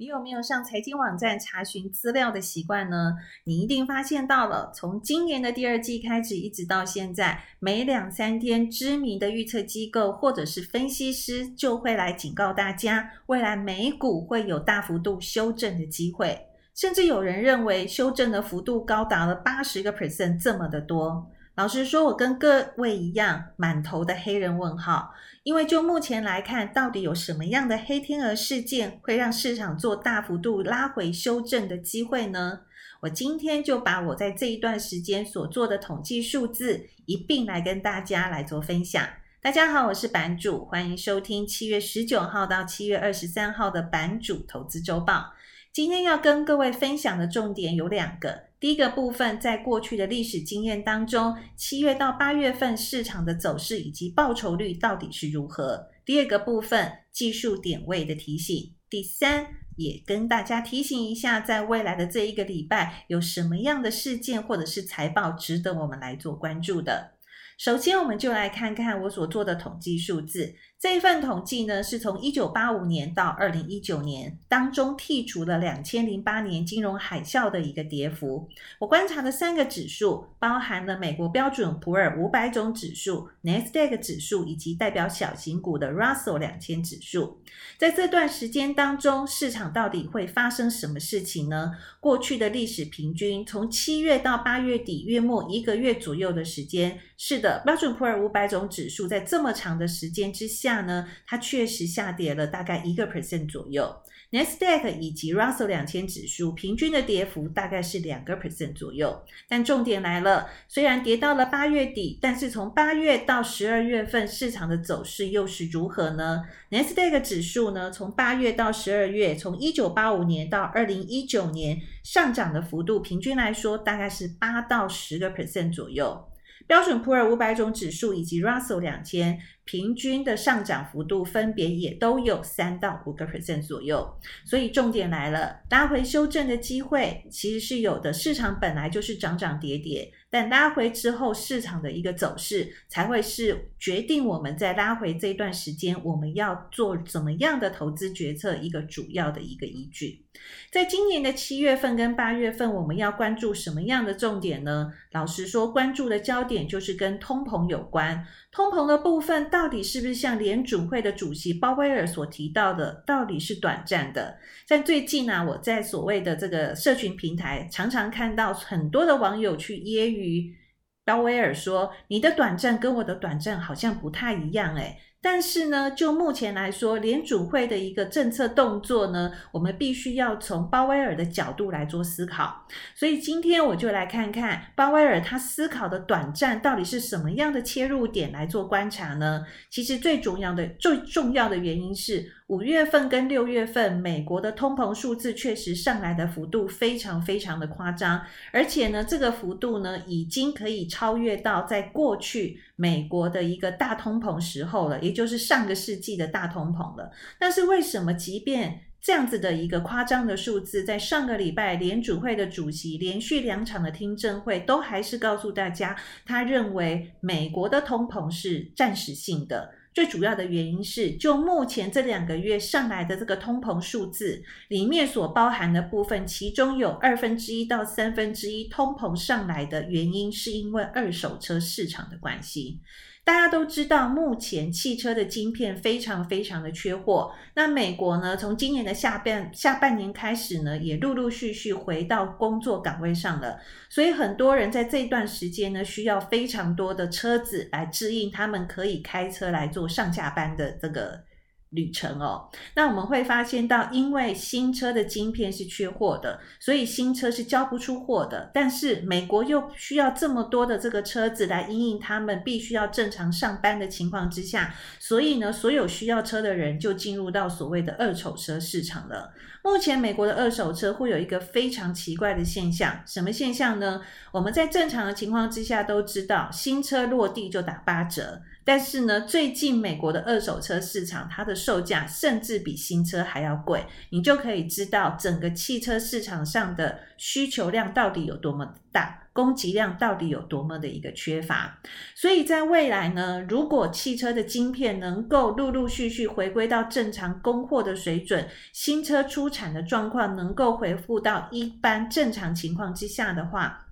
你有没有上财经网站查询资料的习惯呢？你一定发现到了，从今年的第二季开始，一直到现在，每两三天，知名的预测机构或者是分析师就会来警告大家，未来美股会有大幅度修正的机会，甚至有人认为修正的幅度高达了八十个 percent 这么的多。老实说，我跟各位一样，满头的黑人问号。因为就目前来看，到底有什么样的黑天鹅事件会让市场做大幅度拉回修正的机会呢？我今天就把我在这一段时间所做的统计数字一并来跟大家来做分享。大家好，我是版主，欢迎收听七月十九号到七月二十三号的版主投资周报。今天要跟各位分享的重点有两个。第一个部分，在过去的历史经验当中，七月到八月份市场的走势以及报酬率到底是如何？第二个部分，技术点位的提醒。第三，也跟大家提醒一下，在未来的这一个礼拜，有什么样的事件或者是财报值得我们来做关注的。首先，我们就来看看我所做的统计数字。这一份统计呢，是从一九八五年到二零一九年当中剔除了两千零八年金融海啸的一个跌幅。我观察的三个指数，包含了美国标准普尔五百种指数、Nasdaq 指数以及代表小型股的 Russell 两千指数。在这段时间当中，市场到底会发生什么事情呢？过去的历史平均，从七月到八月底约末一个月左右的时间。是的，标准普尔五百种指数在这么长的时间之下。下呢，它确实下跌了大概一个 percent 左右。n e s d a q 以及 Russell 两千指数平均的跌幅大概是两个 percent 左右。但重点来了，虽然跌到了八月底，但是从八月到十二月份市场的走势又是如何呢 n e s d a q 指数呢，从八月到十二月，从一九八五年到二零一九年上涨的幅度，平均来说大概是八到十个 percent 左右。标准普尔五百种指数以及 Russell 两千平均的上涨幅度分别也都有三到五个 percent 左右，所以重点来了，拉回修正的机会其实是有的。市场本来就是涨涨跌跌，但拉回之后市场的一个走势才会是决定我们在拉回这段时间我们要做怎么样的投资决策一个主要的一个依据。在今年的七月份跟八月份，我们要关注什么样的重点呢？老实说，关注的焦点就是跟通膨有关。通膨的部分到到底是不是像联准会的主席鲍威尔所提到的，到底是短暂的？在最近呢、我在所谓的这个社群平台，常常看到很多的网友去揶揄鲍威尔说：“你的短暂跟我的短暂好像不太一样。”诶但是呢，就目前来说，联储会的一个政策动作呢，我们必须要从鲍威尔的角度来做思考。所以今天我就来看看鲍威尔他思考的短暂到底是什么样的切入点来做观察呢？其实最重要的、最重要的原因是。五月份跟六月份，美国的通膨数字确实上来的幅度非常非常的夸张，而且呢，这个幅度呢，已经可以超越到在过去美国的一个大通膨时候了，也就是上个世纪的大通膨了。但是为什么，即便这样子的一个夸张的数字，在上个礼拜联储会的主席连续两场的听证会，都还是告诉大家，他认为美国的通膨是暂时性的。最主要的原因是，就目前这两个月上来的这个通膨数字里面所包含的部分，其中有二分之一到三分之一通膨上来的原因，是因为二手车市场的关系。大家都知道，目前汽车的晶片非常非常的缺货。那美国呢，从今年的下半下半年开始呢，也陆陆续续回到工作岗位上了。所以很多人在这段时间呢，需要非常多的车子来支应他们可以开车来做上下班的这个。旅程哦，那我们会发现到，因为新车的晶片是缺货的，所以新车是交不出货的。但是美国又需要这么多的这个车子来因应他们必须要正常上班的情况之下，所以呢，所有需要车的人就进入到所谓的二手车市场了。目前美国的二手车会有一个非常奇怪的现象，什么现象呢？我们在正常的情况之下都知道，新车落地就打八折。但是呢，最近美国的二手车市场，它的售价甚至比新车还要贵，你就可以知道整个汽车市场上的需求量到底有多么大，供给量到底有多么的一个缺乏。所以在未来呢，如果汽车的晶片能够陆陆续续回归到正常供货的水准，新车出产的状况能够恢复到一般正常情况之下的话，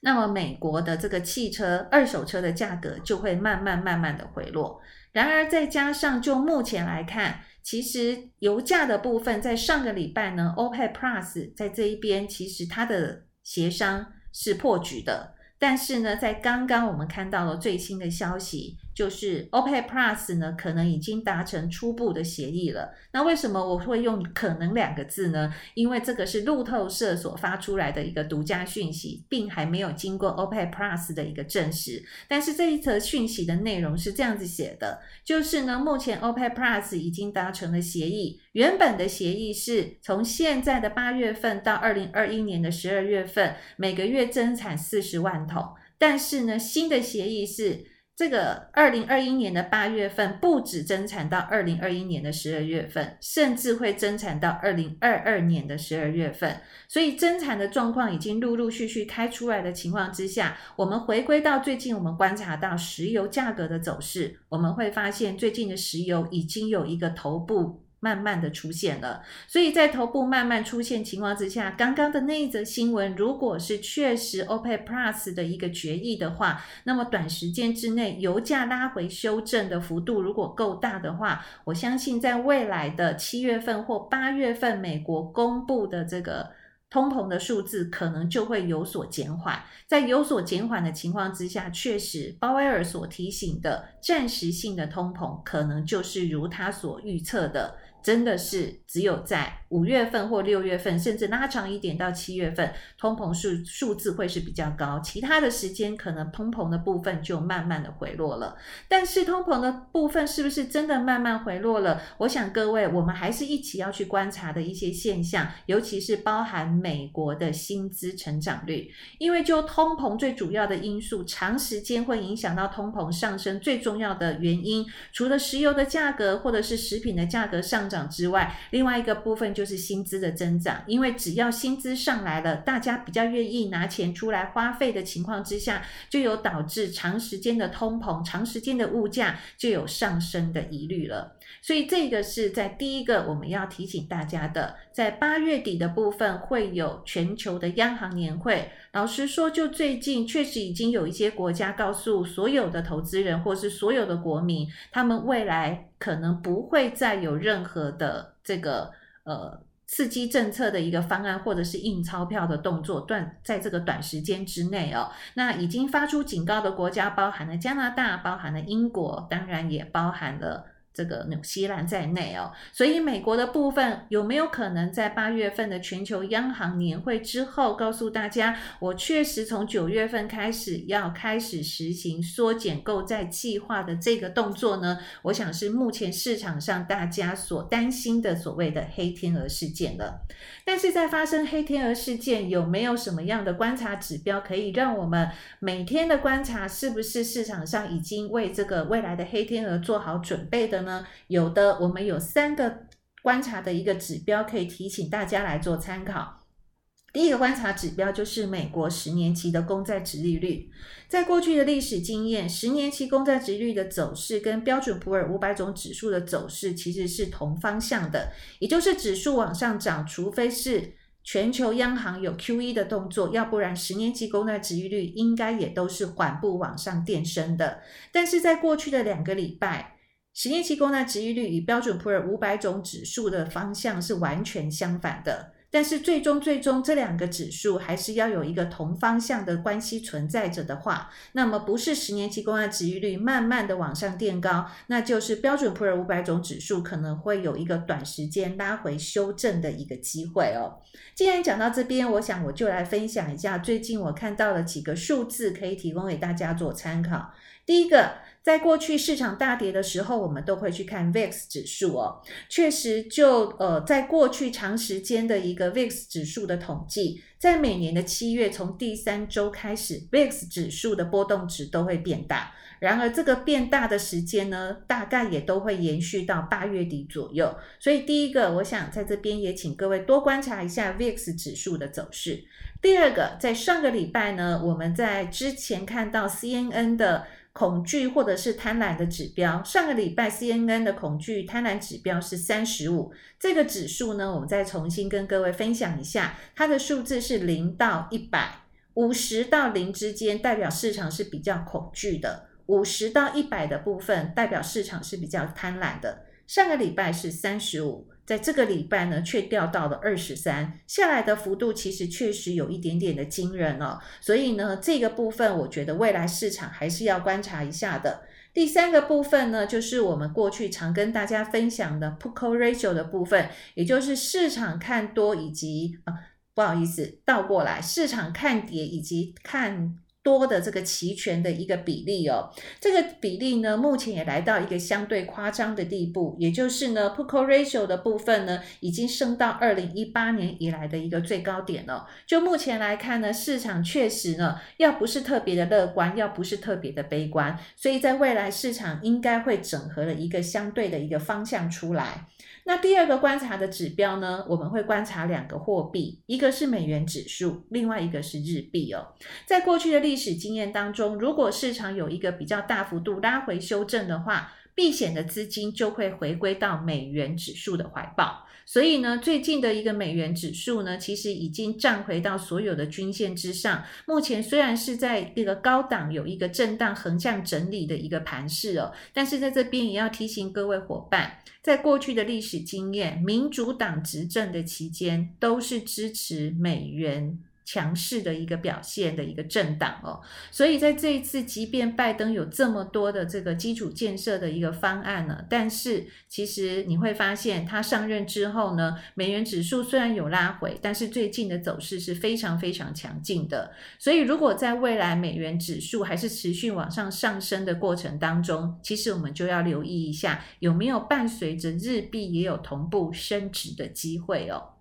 那么，美国的这个汽车二手车的价格就会慢慢慢慢的回落。然而，再加上就目前来看，其实油价的部分在上个礼拜呢，OPEC Plus 在这一边其实它的协商是破局的。但是呢，在刚刚我们看到了最新的消息。就是 OPEC Plus 呢，可能已经达成初步的协议了。那为什么我会用“可能”两个字呢？因为这个是路透社所发出来的一个独家讯息，并还没有经过 OPEC Plus 的一个证实。但是这一则讯息的内容是这样子写的：就是呢，目前 OPEC Plus 已经达成了协议。原本的协议是从现在的八月份到二零二一年的十二月份，每个月增产四十万桶。但是呢，新的协议是。这个二零二一年的八月份不止增产到二零二一年的十二月份，甚至会增产到二零二二年的十二月份。所以增产的状况已经陆陆续续开出来的情况之下，我们回归到最近我们观察到石油价格的走势，我们会发现最近的石油已经有一个头部。慢慢的出现了，所以在头部慢慢出现情况之下，刚刚的那一则新闻，如果是确实 OPEC Plus 的一个决议的话，那么短时间之内油价拉回修正的幅度如果够大的话，我相信在未来的七月份或八月份，美国公布的这个通膨的数字可能就会有所减缓。在有所减缓的情况之下，确实鲍威尔所提醒的暂时性的通膨，可能就是如他所预测的。真的是只有在五月份或六月份，甚至拉长一点到七月份，通膨数数字会是比较高。其他的时间可能通膨的部分就慢慢的回落了。但是通膨的部分是不是真的慢慢回落了？我想各位，我们还是一起要去观察的一些现象，尤其是包含美国的薪资成长率，因为就通膨最主要的因素，长时间会影响到通膨上升最重要的原因，除了石油的价格或者是食品的价格上涨之外，另外一个部分就就是薪资的增长，因为只要薪资上来了，大家比较愿意拿钱出来花费的情况之下，就有导致长时间的通膨、长时间的物价就有上升的疑虑了。所以这个是在第一个我们要提醒大家的，在八月底的部分会有全球的央行年会。老实说，就最近确实已经有一些国家告诉所有的投资人或是所有的国民，他们未来可能不会再有任何的这个呃刺激政策的一个方案，或者是印钞票的动作，断在这个短时间之内哦。那已经发出警告的国家包含了加拿大，包含了英国，当然也包含了。这个纽西兰在内哦，所以美国的部分有没有可能在八月份的全球央行年会之后，告诉大家，我确实从九月份开始要开始实行缩减购债计划的这个动作呢？我想是目前市场上大家所担心的所谓的黑天鹅事件了。但是在发生黑天鹅事件，有没有什么样的观察指标可以让我们每天的观察是不是市场上已经为这个未来的黑天鹅做好准备的呢？有的，我们有三个观察的一个指标可以提醒大家来做参考。第一个观察指标就是美国十年期的公债殖利率，在过去的历史经验，十年期公债殖利率的走势跟标准普尔五百种指数的走势其实是同方向的，也就是指数往上涨，除非是全球央行有 QE 的动作，要不然十年期公债殖利率应该也都是缓步往上垫升的。但是在过去的两个礼拜，十年期公债殖利率与标准普尔五百种指数的方向是完全相反的，但是最终最终这两个指数还是要有一个同方向的关系存在着的话，那么不是十年期公债殖利率慢慢的往上垫高，那就是标准普尔五百种指数可能会有一个短时间拉回修正的一个机会哦。既然讲到这边，我想我就来分享一下最近我看到的几个数字，可以提供给大家做参考。第一个。在过去市场大跌的时候，我们都会去看 VIX 指数哦。确实就，呃，在过去长时间的一个 VIX 指数的统计，在每年的七月从第三周开始，VIX 指数的波动值都会变大。然而，这个变大的时间呢，大概也都会延续到八月底左右。所以，第一个，我想在这边也请各位多观察一下 VIX 指数的走势。第二个，在上个礼拜呢，我们在之前看到 CNN 的。恐惧或者是贪婪的指标，上个礼拜 CNN 的恐惧贪婪指标是三十五，这个指数呢，我们再重新跟各位分享一下，它的数字是零到一百，五十到零之间代表市场是比较恐惧的，五十到一百的部分代表市场是比较贪婪的。上个礼拜是三十五。在这个礼拜呢，却掉到了二十三，下来的幅度其实确实有一点点的惊人哦。所以呢，这个部分我觉得未来市场还是要观察一下的。第三个部分呢，就是我们过去常跟大家分享的 p u c o ratio 的部分，也就是市场看多以及啊，不好意思，倒过来，市场看跌以及看。多的这个期权的一个比例哦，这个比例呢，目前也来到一个相对夸张的地步，也就是呢，Put-Call Ratio 的部分呢，已经升到二零一八年以来的一个最高点了。就目前来看呢，市场确实呢，要不是特别的乐观，要不是特别的悲观，所以在未来市场应该会整合了一个相对的一个方向出来。那第二个观察的指标呢，我们会观察两个货币，一个是美元指数，另外一个是日币哦。在过去的历史经验当中，如果市场有一个比较大幅度拉回修正的话，避险的资金就会回归到美元指数的怀抱。所以呢，最近的一个美元指数呢，其实已经站回到所有的均线之上。目前虽然是在这个高档有一个震荡横向整理的一个盘势哦，但是在这边也要提醒各位伙伴，在过去的历史经验，民主党执政的期间都是支持美元。强势的一个表现的一个政党哦，所以在这一次，即便拜登有这么多的这个基础建设的一个方案呢，但是其实你会发现，他上任之后呢，美元指数虽然有拉回，但是最近的走势是非常非常强劲的。所以，如果在未来美元指数还是持续往上上升的过程当中，其实我们就要留意一下，有没有伴随着日币也有同步升值的机会哦。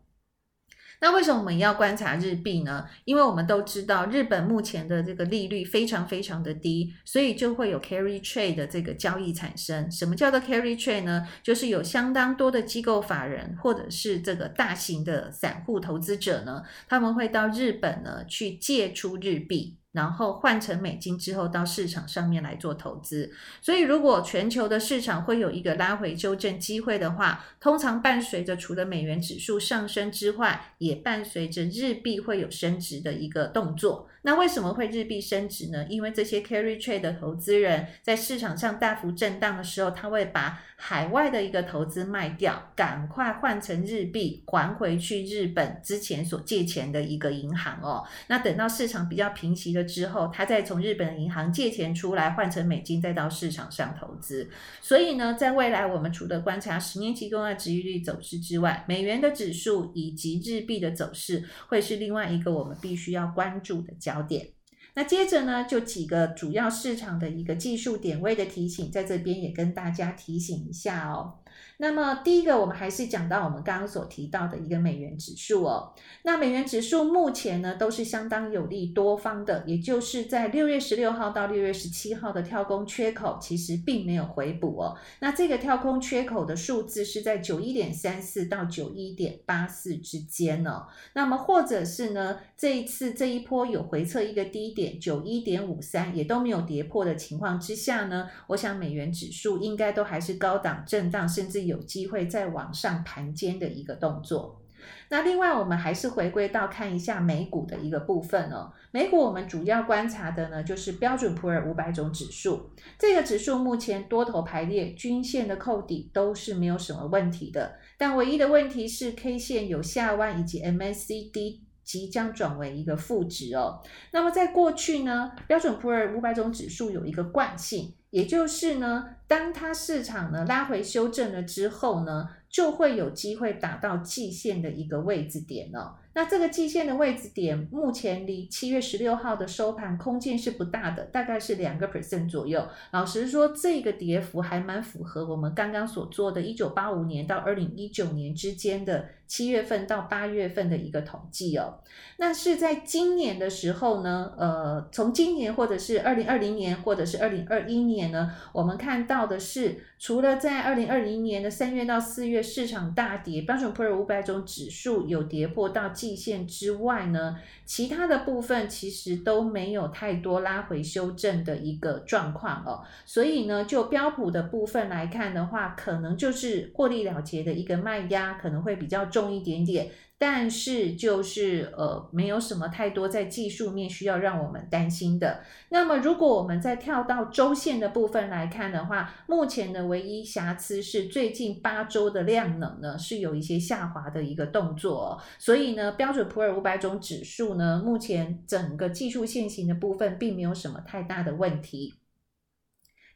那为什么我们要观察日币呢？因为我们都知道日本目前的这个利率非常非常的低，所以就会有 carry trade 的这个交易产生。什么叫做 carry trade 呢？就是有相当多的机构法人或者是这个大型的散户投资者呢，他们会到日本呢去借出日币。然后换成美金之后，到市场上面来做投资。所以，如果全球的市场会有一个拉回纠正机会的话，通常伴随着除了美元指数上升之外，也伴随着日币会有升值的一个动作。那为什么会日币升值呢？因为这些 carry trade 的投资人在市场上大幅震荡的时候，他会把海外的一个投资卖掉，赶快换成日币还回去日本之前所借钱的一个银行哦。那等到市场比较平息了之后，他再从日本的银行借钱出来换成美金，再到市场上投资。所以呢，在未来我们除了观察十年期公债殖利率走势之外，美元的指数以及日币的走势会是另外一个我们必须要关注的焦点。那接着呢，就几个主要市场的一个技术点位的提醒，在这边也跟大家提醒一下哦。那么第一个，我们还是讲到我们刚刚所提到的一个美元指数哦。那美元指数目前呢，都是相当有利多方的，也就是在六月十六号到六月十七号的跳空缺口，其实并没有回补哦。那这个跳空缺口的数字是在九一点三四到九一点八四之间哦。那么或者是呢，这一次这一波有回测一个低点九一点五三，也都没有跌破的情况之下呢，我想美元指数应该都还是高档震荡，甚至有机会再往上盘肩的一个动作。那另外，我们还是回归到看一下美股的一个部分哦。美股我们主要观察的呢，就是标准普尔五百种指数。这个指数目前多头排列，均线的扣底都是没有什么问题的。但唯一的问题是 K 线有下弯，以及 MACD 即将转为一个负值哦。那么在过去呢，标准普尔五百种指数有一个惯性。也就是呢，当它市场呢拉回修正了之后呢，就会有机会打到季线的一个位置点呢。那这个季线的位置点，目前离七月十六号的收盘空间是不大的，大概是两个 percent 左右。老实说，这个跌幅还蛮符合我们刚刚所做的，一九八五年到二零一九年之间的。七月份到八月份的一个统计哦，那是在今年的时候呢，呃，从今年或者是二零二零年或者是二零二一年呢，我们看到的是，除了在二零二零年的三月到四月市场大跌，标准普尔五百种指数有跌破到季线之外呢，其他的部分其实都没有太多拉回修正的一个状况哦，所以呢，就标普的部分来看的话，可能就是获利了结的一个卖压可能会比较。重一点点，但是就是呃，没有什么太多在技术面需要让我们担心的。那么，如果我们再跳到周线的部分来看的话，目前的唯一瑕疵是最近八周的量能呢是有一些下滑的一个动作，所以呢，标准普尔五百种指数呢，目前整个技术线型的部分并没有什么太大的问题。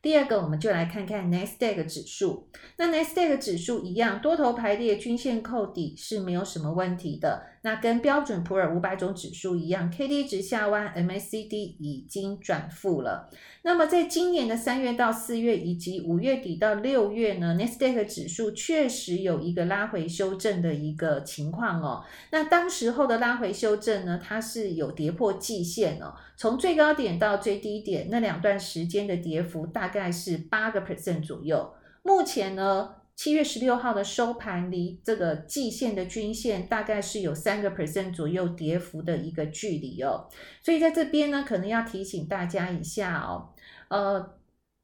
第二个，我们就来看看 Nasdaq 指数。那 Nasdaq 指数一样，多头排列，均线扣底是没有什么问题的。那跟标准普尔五百种指数一样，KD 值下弯，MACD 已经转负了。那么在今年的三月到四月，以及五月底到六月呢，Nasdaq 指数确实有一个拉回修正的一个情况哦。那当时候的拉回修正呢，它是有跌破季线哦，从最高点到最低点那两段时间的跌幅大概是八个 percent 左右。目前呢，七月十六号的收盘离这个季线的均线大概是有三个 percent 左右跌幅的一个距离哦，所以在这边呢，可能要提醒大家一下哦，呃。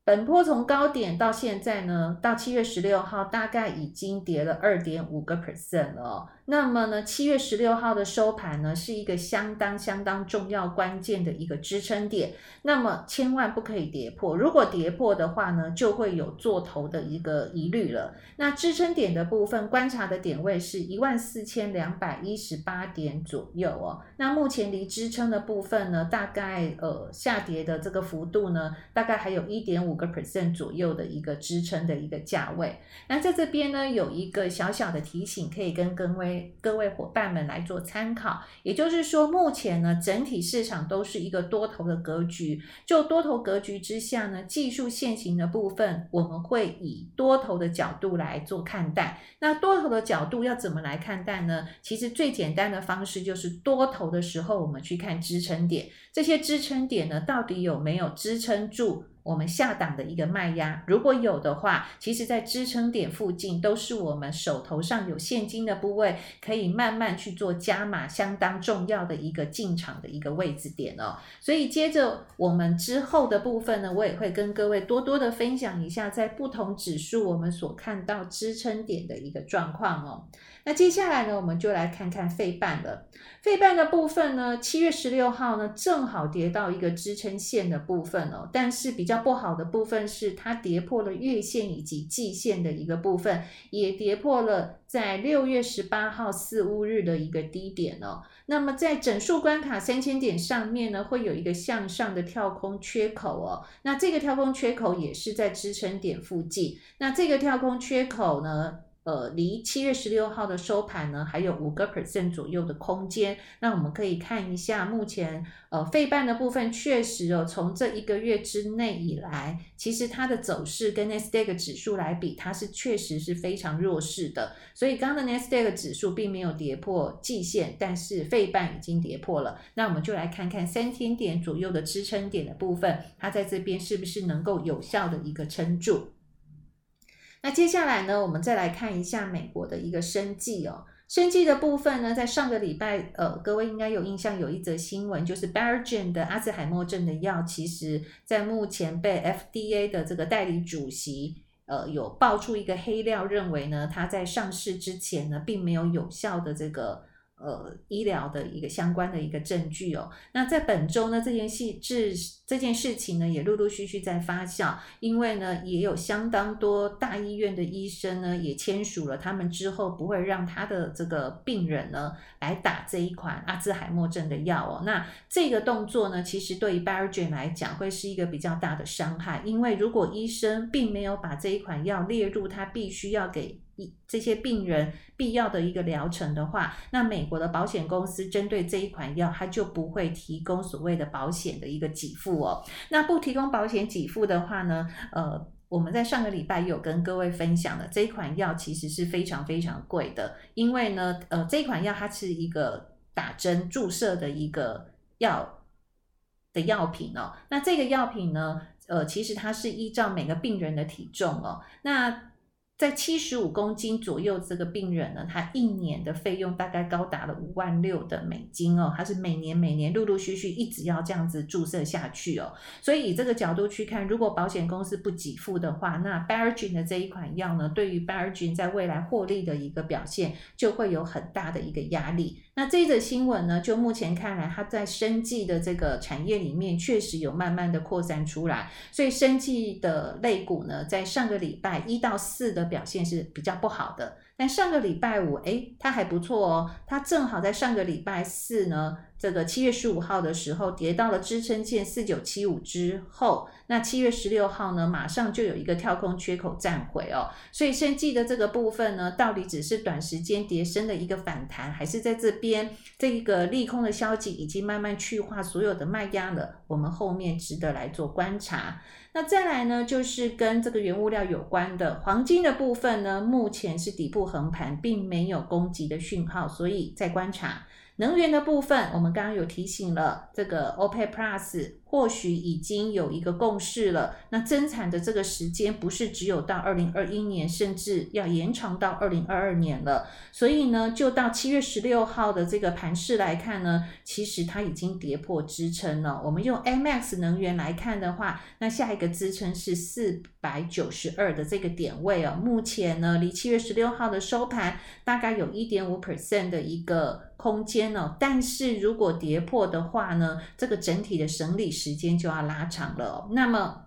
本波从高点到现在呢，到七月十六号大概已经跌了二点五个 percent 了哦。那么呢，七月十六号的收盘呢，是一个相当相当重要关键的一个支撑点。那么千万不可以跌破，如果跌破的话呢，就会有做头的一个疑虑了。那支撑点的部分观察的点位是一万四千两百一十八点左右哦。那目前离支撑的部分呢，大概呃下跌的这个幅度呢，大概还有一点五个 percent 左右的一个支撑的一个价位。那在这边呢，有一个小小的提醒，可以跟各位各位伙伴们来做参考。也就是说，目前呢，整体市场都是一个多头的格局。就多头格局之下呢，技术线型的部分，我们会以多头的角度来做看待。那多头的角度要怎么来看待呢？其实最简单的方式就是多头的时候，我们去看支撑点。这些支撑点呢，到底有没有支撑住？我们下档的一个卖压，如果有的话，其实在支撑点附近都是我们手头上有现金的部位，可以慢慢去做加码，相当重要的一个进场的一个位置点哦。所以接着我们之后的部分呢，我也会跟各位多多的分享一下，在不同指数我们所看到支撑点的一个状况哦。那接下来呢，我们就来看看费半了。费半的部分呢，七月十六号呢，正好跌到一个支撑线的部分哦。但是比较不好的部分是，它跌破了月线以及季线的一个部分，也跌破了在六月十八号四五日的一个低点哦。那么在整数关卡三千点上面呢，会有一个向上的跳空缺口哦。那这个跳空缺口也是在支撑点附近。那这个跳空缺口呢，呃，离七月十六号的收盘呢，还有五个 percent 左右的空间。那我们可以看一下，目前呃费半的部分确实哦，从这一个月之内以来，其实它的走势跟 Nasdaq 指数来比，它是确实是非常弱势的。所以刚刚的 Nasdaq 指数并没有跌破季线，但是费半已经跌破了。那我们就来看看三千点左右的支撑点的部分，它在这边是不是能够有效的一个撑住？那接下来呢，我们再来看一下美国的一个生计哦，生计的部分呢，在上个礼拜，呃，各位应该有印象，有一则新闻，就是 Biogen 的阿兹海默症的药，其实在目前被 FDA 的这个代理主席，呃，有爆出一个黑料，认为呢，它在上市之前呢，并没有有效的这个。呃，医疗的一个相关的一个证据哦。那在本周呢，这件事这这件事情呢，也陆陆续续在发酵，因为呢，也有相当多大医院的医生呢，也签署了，他们之后不会让他的这个病人呢来打这一款阿兹海默症的药哦。那这个动作呢，其实对于 Biogen 来讲，会是一个比较大的伤害，因为如果医生并没有把这一款药列入他必须要给这些病人必要的一个疗程的话，那美国的保险公司针对这一款药，它就不会提供所谓的保险的一个给付哦。那不提供保险给付的话呢，呃，我们在上个礼拜有跟各位分享的这一款药其实是非常非常贵的，因为呢，呃，这一款药它是一个打针注射的一个药的药品哦。那这个药品呢，呃，其实它是依照每个病人的体重哦，那。在七十五公斤左右，这个病人呢，他一年的费用大概高达了五万六的美金哦，他是每年每年陆陆续续一直要这样子注射下去哦，所以以这个角度去看，如果保险公司不给付的话，那 Biogen 的这一款药呢，对于 Biogen 在未来获利的一个表现就会有很大的一个压力。那这则新闻呢，就目前看来，它在生技的这个产业里面确实有慢慢的扩散出来，所以生技的类股呢，在上个礼拜一到四的表现是比较不好的，但上个礼拜五，诶，它还不错哦，它正好在上个礼拜四呢，这个七月十五号的时候跌到了支撑线四九七五之后，那七月十六号呢，马上就有一个跳空缺口站回哦，所以生技的这个部分呢，到底只是短时间跌深的一个反弹，还是在这边这一个利空的消息已经慢慢去化所有的卖压了？我们后面值得来做观察。那再来呢，就是跟这个原物料有关的黄金的部分呢，目前是底部横盘，并没有攻击的讯号，所以再观察。能源的部分，我们刚刚有提醒了，这个 OPEC Plus 或许已经有一个共识了。那增产的这个时间不是只有到二零二一年，甚至要延长到二零二二年了。所以呢，就到七月十六号的这个盘势来看呢，其实它已经跌破支撑了。我们用 MX 能源来看的话，那下一个支撑是四百九十二的这个点位哦。目前呢，离七月十六号的收盘大概有一点五 percent 的一个。空间呢？但是如果跌破的话呢，这个整体的整理时间就要拉长了。那么，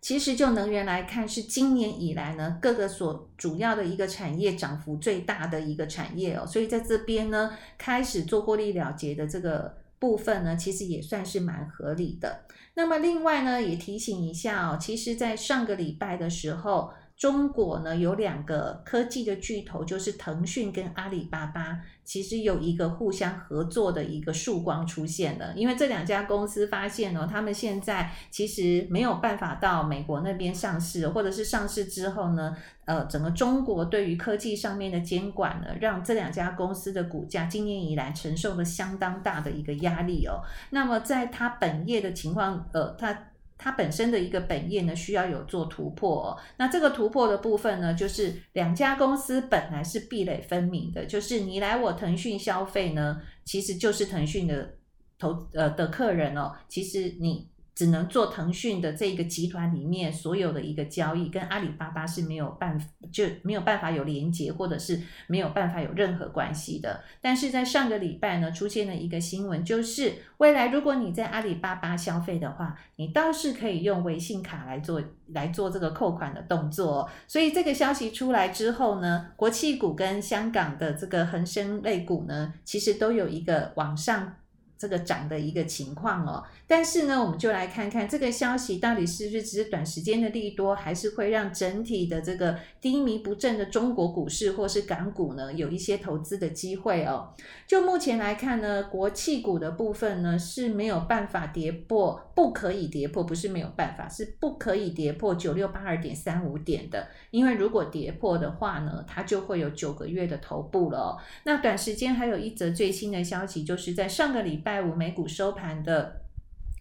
其实就能源来看，是今年以来呢，各个所主要的一个产业涨幅最大的一个产业哦。所以在这边呢，开始做获利了结的这个部分呢，其实也算是蛮合理的。那么另外呢，也提醒一下哦，其实在上个礼拜的时候。中国呢，有两个科技的巨头，就是腾讯跟阿里巴巴，其实有一个互相合作的一个曙光出现了。因为这两家公司发现呢，他们现在其实没有办法到美国那边上市，或者是上市之后呢，呃，整个中国对于科技上面的监管呢，让这两家公司的股价今年以来承受了相当大的一个压力哦。那么在它本业的情况，呃，它。它本身的一个本业呢，需要有做突破哦。那这个突破的部分呢，就是两家公司本来是壁垒分明的，就是你来我腾讯消费呢，其实就是腾讯的投呃的客人哦。其实你。只能做腾讯的这个集团里面所有的一个交易，跟阿里巴巴是没有办法，就没有办法有连接，或者是没有办法有任何关系的。但是在上个礼拜呢，出现了一个新闻，就是未来如果你在阿里巴巴消费的话，你倒是可以用微信卡来做来做这个扣款的动作。所以这个消息出来之后呢，国企股跟香港的这个恒生类股呢，其实都有一个往上。这个涨的一个情况哦，但是呢，我们就来看看这个消息到底是不是只是短时间的利多，还是会让整体的这个低迷不振的中国股市或是港股呢，有一些投资的机会哦。就目前来看呢，国企股的部分呢是没有办法跌破，不可以跌破，不是没有办法，是不可以跌破九六八二点三五点的，因为如果跌破的话呢，它就会有九个月的头部了哦。那短时间还有一则最新的消息，就是在上个礼拜。拜五美股收盘的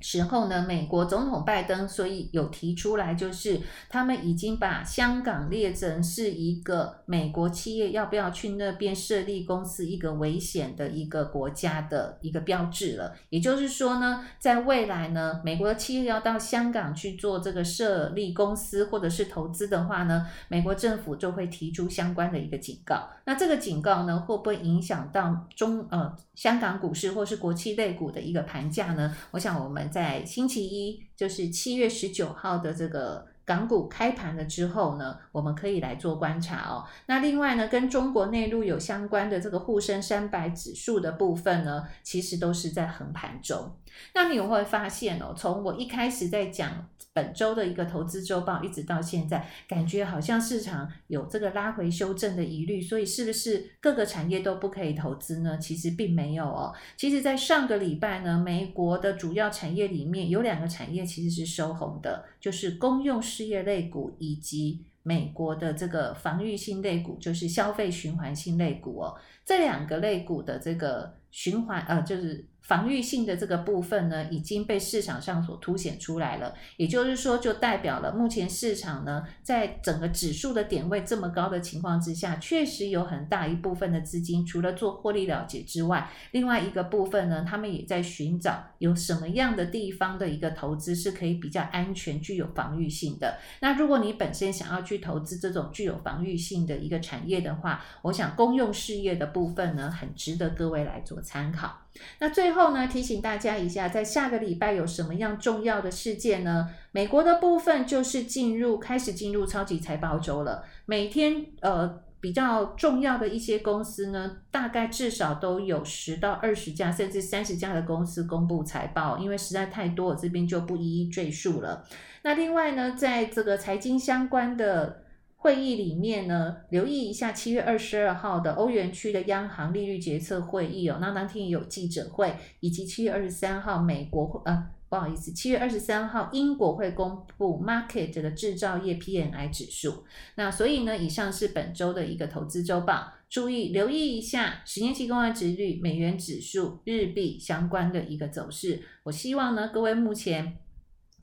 时候呢，美国总统拜登所以有提出来，就是他们已经把香港列成是一个美国企业要不要去那边设立公司一个危险的一个国家的一个标志了。也就是说呢，在未来呢，美国的企业要到香港去做这个设立公司或者是投资的话呢，美国政府就会提出相关的一个警告。那这个警告呢，会不会影响到中呃香港股市或是国企类股的一个盘价呢？我想我们。在星期一，就是七月十九号的这个港股开盘了之后呢，我们可以来做观察哦。那另外呢，跟中国内陆有相关的这个沪深三百指数的部分呢，其实都是在横盘中。那你会发现哦，从我一开始在讲本周的一个投资周报，一直到现在，感觉好像市场有这个拉回修正的疑虑，所以是不是各个产业都不可以投资呢？其实并没有哦。其实，在上个礼拜呢，美国的主要产业里面有两个产业其实是收红的，就是公用事业类股以及美国的这个防御性类股，就是消费循环性类股哦。这两个类股的这个循环，呃，就是。防御性的这个部分呢，已经被市场上所凸显出来了。也就是说，就代表了目前市场呢，在整个指数的点位这么高的情况之下，确实有很大一部分的资金，除了做获利了结之外，另外一个部分呢，他们也在寻找有什么样的地方的一个投资是可以比较安全、具有防御性的。那如果你本身想要去投资这种具有防御性的一个产业的话，我想公用事业的部分呢，很值得各位来做参考。那最后后呢，提醒大家一下，在下个礼拜有什么样重要的事件呢？美国的部分就是进入开始进入超级财报周了。每天呃比较重要的一些公司呢，大概至少都有十到二十家，甚至三十家的公司公布财报，因为实在太多，我这边就不一一赘述了。那另外呢，在这个财经相关的。会议里面呢，留意一下七月二十二号的欧元区的央行利率决策会议哦。那当天也有记者会，以及七月二十三号美国呃，不好意思，七月二十三号英国会公布 market 的制造业 PMI 指数。那所以呢，以上是本周的一个投资周报，注意留意一下十年期公债殖率、美元指数、日币相关的一个走势。我希望呢，各位目前。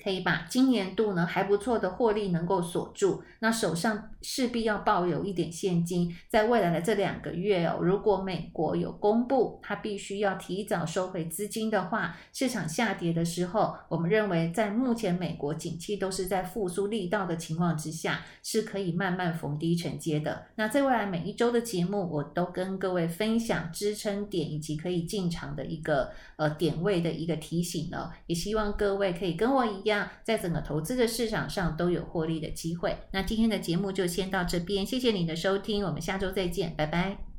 可以把今年度呢还不错的获利能够锁住，那手上势必要抱有一点现金，在未来的这两个月哦，如果美国有公布它必须要提早收回资金的话，市场下跌的时候，我们认为在目前美国景气都是在复苏力道的情况之下，是可以慢慢逢低承接的。那在未来每一周的节目，我都跟各位分享支撑点以及可以进场的一个呃点位的一个提醒呢，也希望各位可以跟我一样。在整个投资的市场上都有获利的机会。那今天的节目就先到这边，谢谢你的收听，我们下周再见，拜拜。